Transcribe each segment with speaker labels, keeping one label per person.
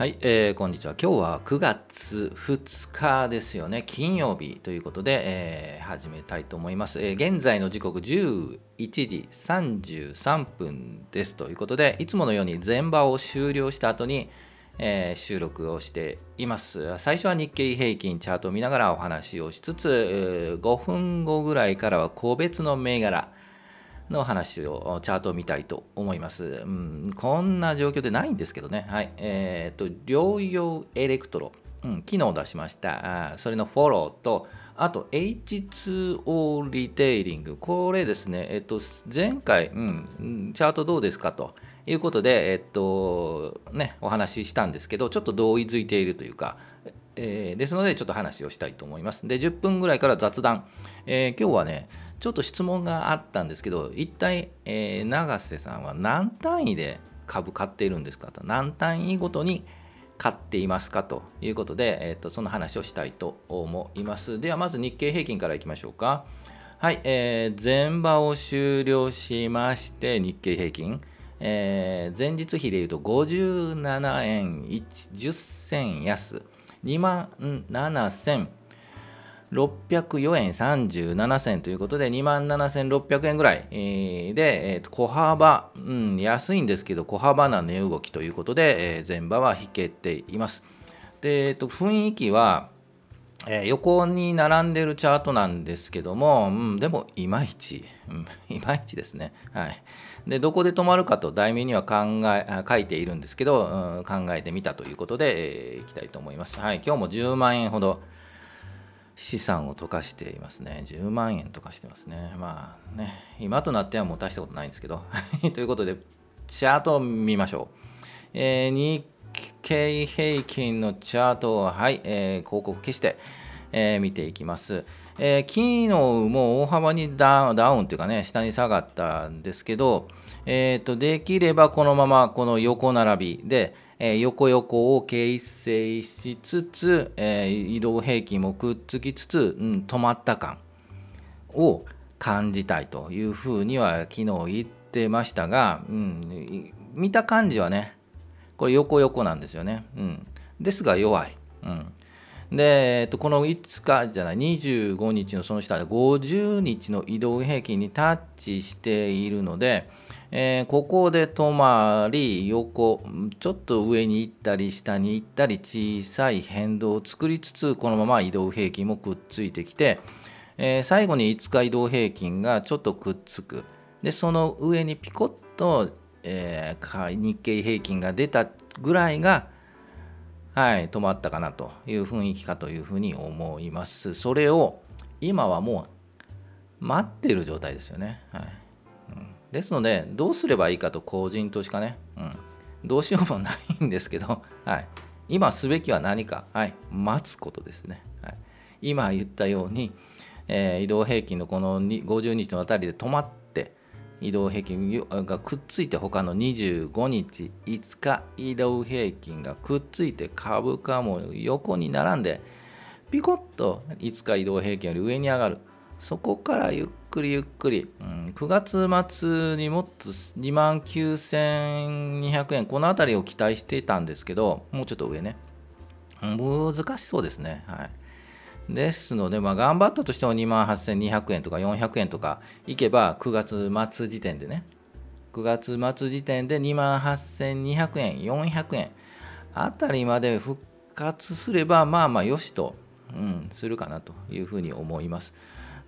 Speaker 1: はい、えー、こんにちは。今日は9月2日ですよね。金曜日ということで、えー、始めたいと思います。えー、現在の時刻11時33分ですということで、いつものように全場を終了した後に、えー、収録をしています。最初は日経平均チャートを見ながらお話をしつつ、5分後ぐらいからは個別の銘柄、の話を、チャートを見たいと思います。うん、こんな状況でないんですけどね。はい。えっ、ー、と、療養エレクトロ、うん、昨日出しました。あそれのフォローと、あと H2O リテイリング。これですね、えっ、と、前回、うん、チャートどうですかということで、えっ、と、ね、お話ししたんですけど、ちょっと同意づいているというか、えー、ですので、ちょっと話をしたいと思います。で、10分ぐらいから雑談。えー、今日はね、ちょっと質問があったんですけど、一体、えー、永瀬さんは何単位で株買っているんですかと、何単位ごとに買っていますかということで、えーと、その話をしたいと思います。では、まず日経平均からいきましょうか。はい、えー、前場を終了しまして、日経平均、えー、前日比でいうと57円10銭安、2万7000 604円37銭ということで、2万7600円ぐらいで、小幅、うん、安いんですけど、小幅な値動きということで、えー、前場は引けています。で、雰囲気は、えー、横に並んでるチャートなんですけども、うん、でもいまいち、うん、いまいちですね。はい。で、どこで止まるかと題名には考え書いているんですけど、うん、考えてみたということで、えー、いきたいと思います。はい。今日も10万円ほど資産を溶かしていますね。10万円溶かしてますね。まあね、今となってはもう大したことないんですけど。ということで、チャートを見ましょう。えー、日経平均のチャートを、はい、えー、広告消して、えー、見ていきます。えー、昨日も大幅にダウンダウンというかね、下に下がったんですけど、えーと、できればこのままこの横並びで、えー、横横を形成しつつ、えー、移動平均もくっつきつつ、うん、止まった感を感じたいというふうには昨日言ってましたが、うん、見た感じはねこれ横横なんですよね、うん、ですが弱い、うん、で、えっと、この5日じゃない25日のその下で50日の移動平均にタッチしているので、えー、ここで止まり横ちょっと上に行ったり下に行ったり小さい変動を作りつつこのまま移動平均もくっついてきて、えー、最後に5日移動平均がちょっとくっつく。でその上にピコッと、えー、日経平均が出たぐらいがはい、止まったかなという雰囲気かというふうに思います。それを今はもう待ってる状態ですよね。はい。ですので、どうすればいいかと個人投資家ね、うん、どうしようもないんですけど、はい、今すべきは何か、はい、待つことですね。はい、今言ったように、えー、移動平均のこの50日のあたりで止まって、移動平均がくっついて他の25日5日移動平均がくっついて株価も横に並んでピコッと5日移動平均より上に上がるそこからゆっくりゆっくり、うん、9月末にもっと2万9200円、この辺りを期待していたんですけど、もうちょっと上ね。難しそうですね。はい。ですので、まあ、頑張ったとしても2万8200円とか400円とかいけば、9月末時点でね、9月末時点で2万8200円、400円あたりまで復活すれば、まあまあよしと、うん、するかなというふうに思います。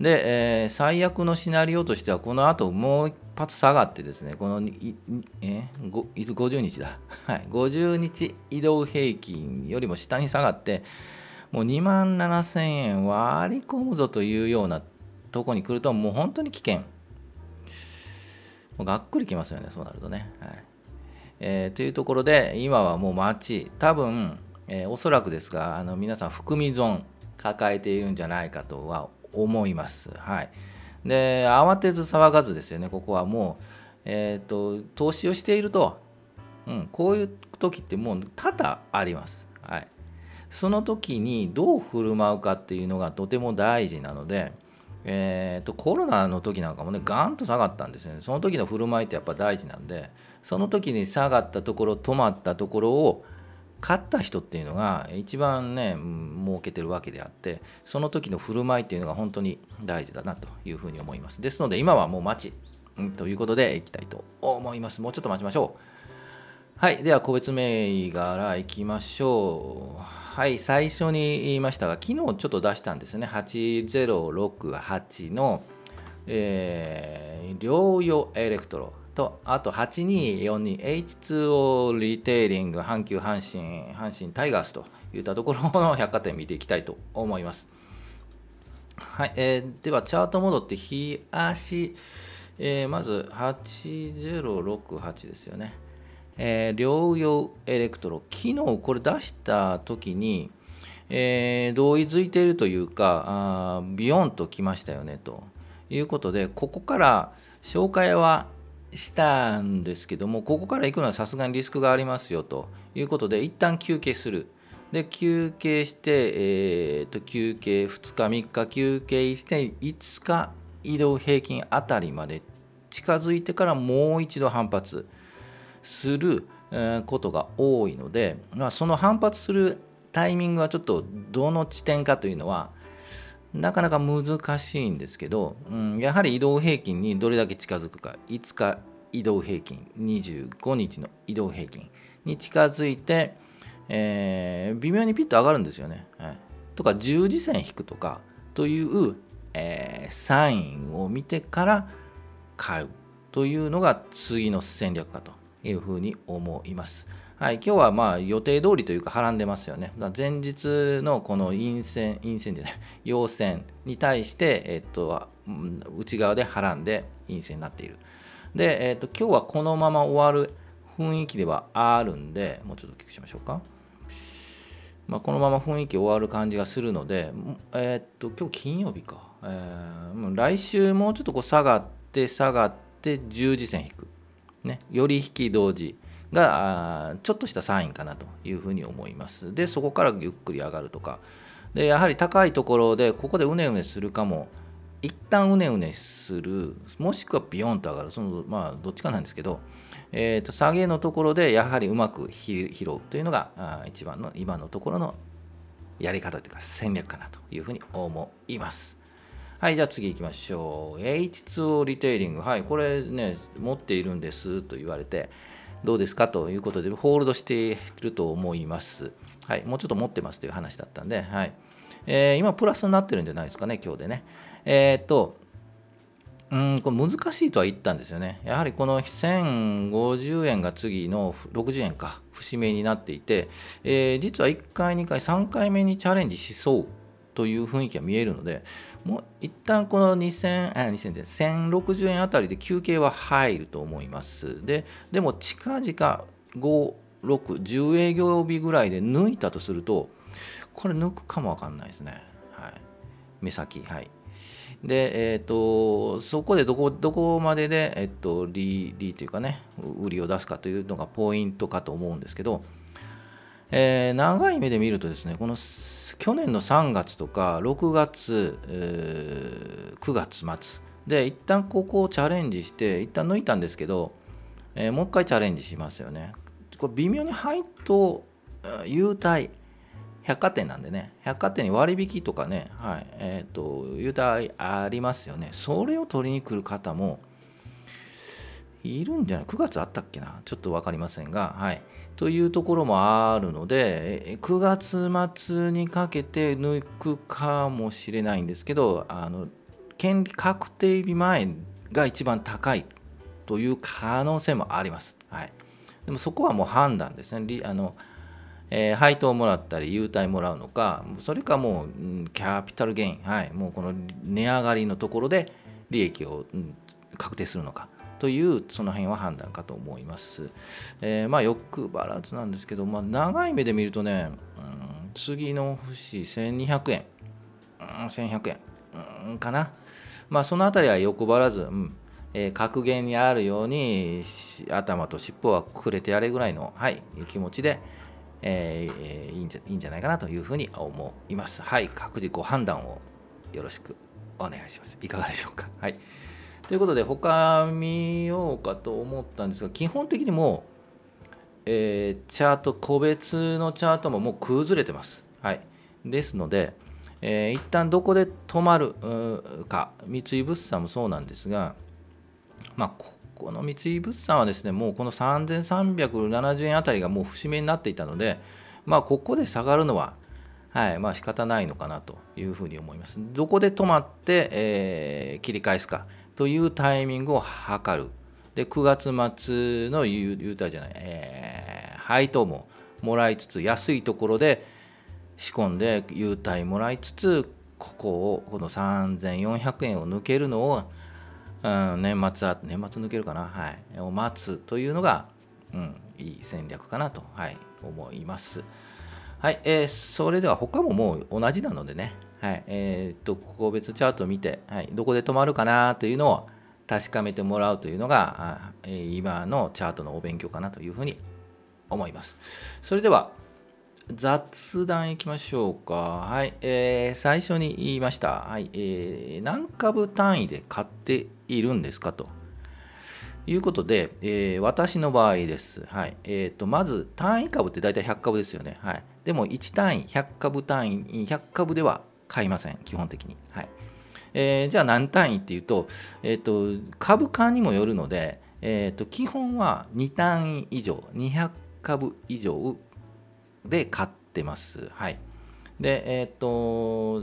Speaker 1: で、えー、最悪のシナリオとしては、この後もう一発下がってですね、このえー、50日だ、はい、50日移動平均よりも下に下がって、もう2万7000円割り込むぞというようなとこに来ると、もう本当に危険。もうがっくりきますよね、そうなるとね。はいえー、というところで、今はもう街、多分、えー、おそらくですが、あの皆さん、含み損抱えているんじゃないかとは思います。はい、で慌てず騒がずですよねここはもう、えーと、投資をしていると、うん、こういう時ってもう多々あります。はい、その時にどう振る舞うかっていうのがとても大事なので、えーと、コロナの時なんかもねガンと下がったんですよね。その時の振る舞いってやっぱ大事なんでその時に下がったところ止まったところを勝った人っていうのが一番ね儲けてるわけであってその時の振る舞いっていうのが本当に大事だなというふうに思います。ですので今はもう待ち、ということでいきたいと思います。もうちょっと待ちましょう。はいでは個別銘柄いきましょうはい最初に言いましたが昨日ちょっと出したんですね8068の、えー、療養エレクトロとあと 8242H2O リテイリング阪急阪神阪神タイガースといったところの百貨店見ていきたいと思います。はい、えー、ではチャート戻って日足、えー、まず8068ですよね。えー、療養エレクトロ昨日これ出した時に、えー、同意づいているというかあビヨンときましたよねということでここから紹介はしたんですけどもここから行くのはさすがにリスクがありますよということで一旦休憩する。で休憩して、えー、と休憩2日3日休憩して5日移動平均あたりまで近づいてからもう一度反発。することが多いので、まあ、その反発するタイミングはちょっとどの地点かというのはなかなか難しいんですけど、うん、やはり移動平均にどれだけ近づくか。5日移動平均25日の移動平均に近づいて、えー、微妙にピッと上がるんですよね。はい、とか十字線引くとかという、えー、サインを見てから買うというのが次の戦略かと。いうふうに思います。はい、今日はまあ予定通りというか、はらんでますよね。前日のこの陰線、陰線でね、陽線に対して、えっと、内側ではらんで陰線になっている。で、えっと、今日はこのまま終わる雰囲気ではあるんで、もうちょっと大きしましょうか。まあ、このまま雰囲気終わる感じがするので、えっと、今日金曜日か。えー、来週もうちょっとこう下がって下がって十字線引く。ね、より引き同時。がちょっとしたサインかなというふうに思います。で、そこからゆっくり上がるとか。で、やはり高いところで、ここでうねうねするかも、一旦うねうねする、もしくはビヨンと上がる、そのまあ、どっちかなんですけど、えー、と下げのところでやはりうまく拾うというのがあ一番の今のところのやり方というか戦略かなというふうに思います。はい、じゃあ次行きましょう。H2O リテイリング。はい、これね、持っているんですと言われて、どうですか？ということで、ホールドしていると思います。はい、もうちょっと持ってますという話だったんで、はいえー、今、プラスになってるんじゃないですかね、今日でね。えー、っと、うんこれ難しいとは言ったんですよね。やはりこの1050円が次の60円か、節目になっていて、えー、実は1回、2回、3回目にチャレンジしそうという雰囲気が見えるので、もう一旦この2000、あ、2000で1060円あたりで休憩は入ると思います。で、でも近々5、6、10営業日ぐらいで抜いたとすると、これ抜くかもわかんないですね。はい。目先、はい。で、えっ、ー、と、そこでどこ、どこまでで、えっ、ー、と、利、利というかね、売りを出すかというのがポイントかと思うんですけど、えー、長い目で見るとですね、この去年の3月とか6月、えー、9月末で一旦ここをチャレンジして一旦抜いたんですけど、えー、もう一回チャレンジしますよね。これ微妙に配当優待百貨店なんでね百貨店に割引とかねはいえっ、ー、と優待ありますよね。それを取りに来る方もいるんじゃない？9月あったっけな？ちょっと分かりませんが。はい。というところもあるので9月末にかけて抜くかもしれないんですけどあの権利確定日前が一番高いという可能性もあります。はい、でもそこはもう判断ですね。あのえー、配当をもらったり優待もらうのかそれかもう、キャピタルゲイン、はい、もうこの値上がりのところで利益を、うん、確定するのか。というその辺は判断かと思います。えー、まあ欲張らずなんですけど、まあ、長い目で見るとね、うん、次の節1200円、うん、1100円、うん、かな。まあその辺りは欲張らず、うんえー、格言にあるように頭と尻尾はくれてやれぐらいの、はい、気持ちで、えー、いいんじゃいいんじゃないかなというふうに思います。はい、各自ご判断をよろしくお願いします。いかがでしょうか。はいということで他見ようかと思ったんですが基本的にもえー、チャート個別のチャートももう崩れてます。はい、ですので、えー、一旦どこで止まるか三井物産もそうなんですが、まあ、ここの三井物産はですねもうこの3370円あたりがもう節目になっていたので、まあ、ここで下がるのははいまあ仕方ないのかなというふうに思います。どこで止まって、えー、切り返すかというタイミングを測る。で9月末の優待じゃない、えー、配当ももらいつつ安いところで仕込んで優待もらいつつここをこの3400円を抜けるのを、うん、年末は年末抜けるかなはいを待つというのが、うん、いい戦略かなと、はい、思います。はい、えー、それでは他ももう同じなのでね、はいえー、っと個別チャートを見て、はい、どこで止まるかなというのを確かめてもらうというのが、え、今のチャートのお勉強かなというふうに思います。それでは雑談いきましょうか。はい、えー、最初に言いました。はい、えー、何株単位で買っているんですかと。いうことで、えー、私の場合です。はい。えっ、ー、と、まず単位株って大体100株ですよね。はい。でも1単位、100株単位、100株では買いません、基本的に。はい。えー、じゃあ何単位っていうと、えっ、と、株価にもよるので、えっ、と、基本は2単位以上、200株以上で買ってます。はい。で、えっ、と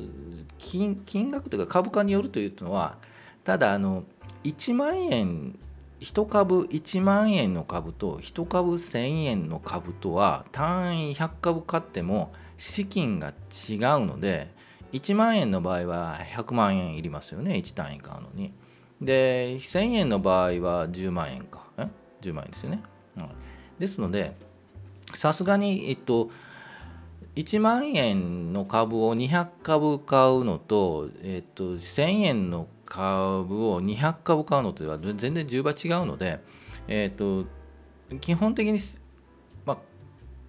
Speaker 1: 金、金額というか株価によるというのは、ただ、あの、1万円1株1万円の株と1株1000円の株とは単位100株買っても資金が違うので1万円の場合は100万円いりますよね。1単位買うのに。で1000円の場合は10万円か。え？10万円ですよね、うん、ですのでさすがにえっと1万円の株を200株買うのと、えっと、1000円の株を200株買うのとは全然10倍違うので、えっと、基本的に、まあ、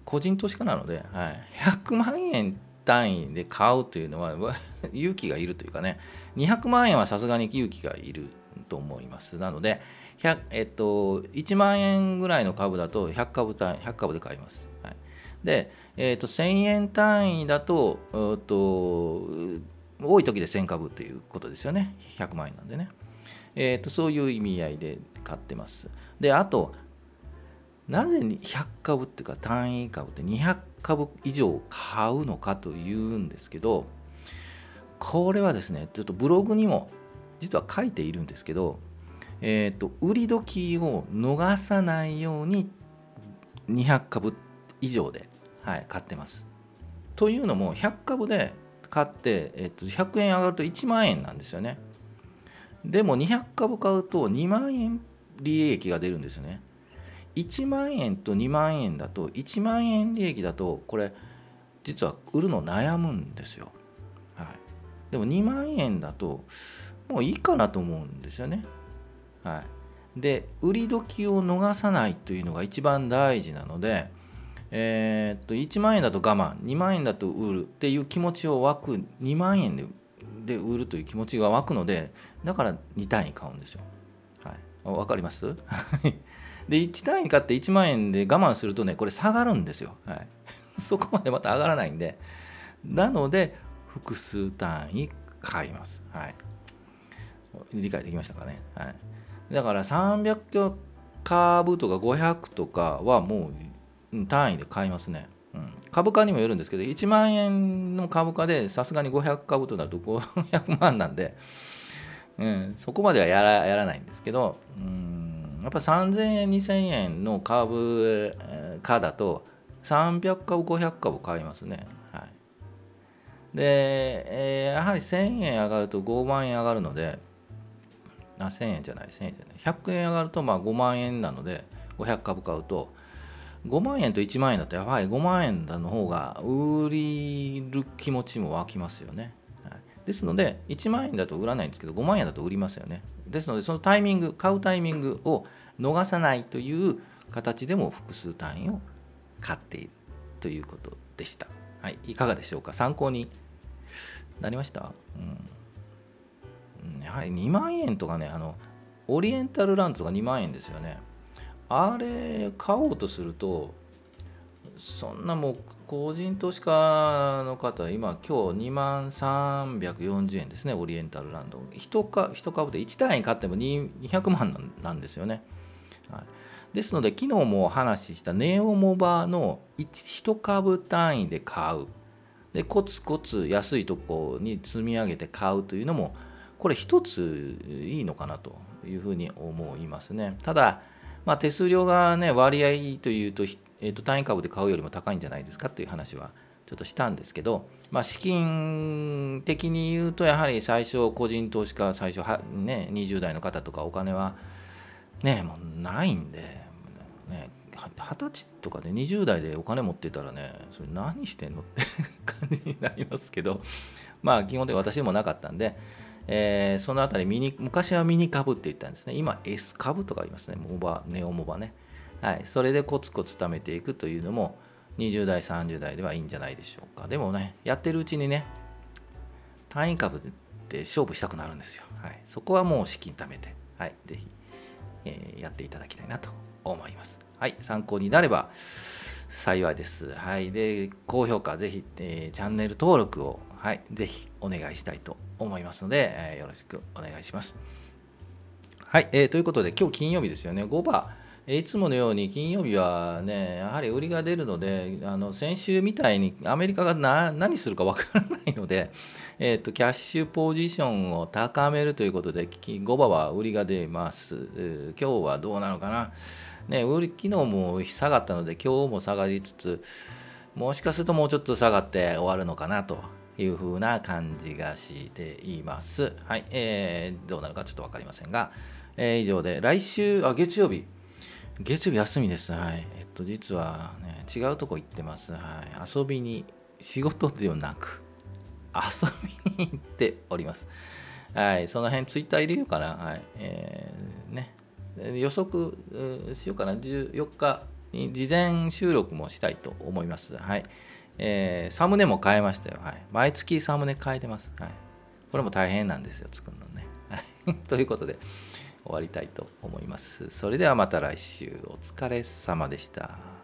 Speaker 1: 個人投資家なので、はい、100万円単位で買うというのは 勇気がいるというかね200万円はさすがに勇気がいると思います。なのでえっと、1万円ぐらいの株だと100株単位100株で買います、はい、で、えっと、1000円単位だとと多い時で1000株ということですよね。100万円なんでね、えっと、そういう意味合いで買ってます。であとなぜ100株っていうか単位株って200株以上買うのかというんですけどこれはですねちょっとブログにも実は書いているんですけど、えーと、売り時を逃さないように200株以上で、はい、買ってます。というのも100株で買って、えー、と100円上がると1万円なんですよね。でも200株買うと2万円利益が出るんですよね。1万円と2万円だと1万円利益だとこれ実は売るの悩むんですよ。はい、でも2万円だともういいかなと思うんですよね。はい、で売り時を逃さないというのが一番大事なので、えー、っと1万円だと我慢2万円だと売るっていう気持ちを湧く2万円でで売るという気持ちが湧くのでだから2単位買うんですよ。はい、分かります？で1単位買って1万円で我慢するとねこれ下がるんですよ、はい、そこまでまた上がらないんで。なので複数単位買います、はい、理解できましたかね、はい、だから300株とか500とかはもう単位で買いますね、うん、株価にもよるんですけど1万円の株価でさすがに500株となると500万なんで、うん、そこまではやらやらないんですけどうん。やっぱ3000円2000円の株価だと300株500株買いますね。はい、で、えー、やはり1000円上がると5万円上がるのであ1000円じゃない1000円じゃない100円上がるとまあ5万円なので500株買うと5万円と1万円だとやはり5万円の方が売りる気持ちも湧きますよね。ですので1万円だと売らないんですけど5万円だと売りますよね。ですのでそのタイミング買うタイミングを逃さないという形でも複数単位を買っているということでした。はい、いかがでしょうか？参考になりました、うん、やはり2万円とかねあのオリエンタルランドとか2万円ですよね。あれ買おうとするとそんなもう個人投資家の方今今日2万340円ですねオリエンタルランド。1, か1株で1単位買っても200万なんですよね、はい、ですので昨日もお話ししたネオモバの 1, 1株単位で買う。でコツコツ安いとこに積み上げて買うというのもこれ一ついいのかなというふうに思いますね。ただまあ、手数料が、ね、割合というと,、えー、と単位株で買うよりも高いんじゃないですかという話はちょっとしたんですけど、まあ、資金的に言うとやはり最初個人投資家最初は、ね、20代の方とかお金は、ね、もうないんで、ね、20歳とかで20代でお金持ってたらねそれ何してんのって 感じになりますけどまあ基本的に私もなかったんで。えー、そのあたりミニ昔はミニ株って言ったんですね今 S 株とか言いますねモバネオモバねはいそれでコツコツ貯めていくというのも20代30代ではいいんじゃないでしょうかでもねやってるうちにね単位株で勝負したくなるんですよ、はい、そこはもう資金貯めてはいぜひ、えー、やっていただきたいなと思いますはい参考になれば幸いです。はい。で、高評価、ぜひ、えー、チャンネル登録を、はい、ぜひお願いしたいと思いますので、えー、よろしくお願いします。はい、えー、ということで、今日金曜日ですよね。5番。いつものように金曜日はね、やはり売りが出るので、あの先週みたいにアメリカが何するかわからないので、えーと、キャッシュポジションを高めるということで、5番は売りが出ます。今日はどうなのかな。ね、売り昨日も下がったので、今日も下がりつつ、もしかするともうちょっと下がって終わるのかなという風な感じがしています。はい、えー、どうなるかちょっと分かりませんが、えー、以上で、来週、あ、月曜日、月曜日休みです。はい。えっと、実はね、違うとこ行ってます。はい。遊びに、仕事ではなく、遊びに行っております。はい。その辺、ツイッター入れようかな。はい。えー、ね。予測しようかな。14日に事前収録もしたいと思います。はい。えー、サムネも変えましたよ。はい。毎月サムネ変えてます。はい。これも大変なんですよ、作るのね。はい。ということで、終わりたいと思います。それではまた来週、お疲れ様でした。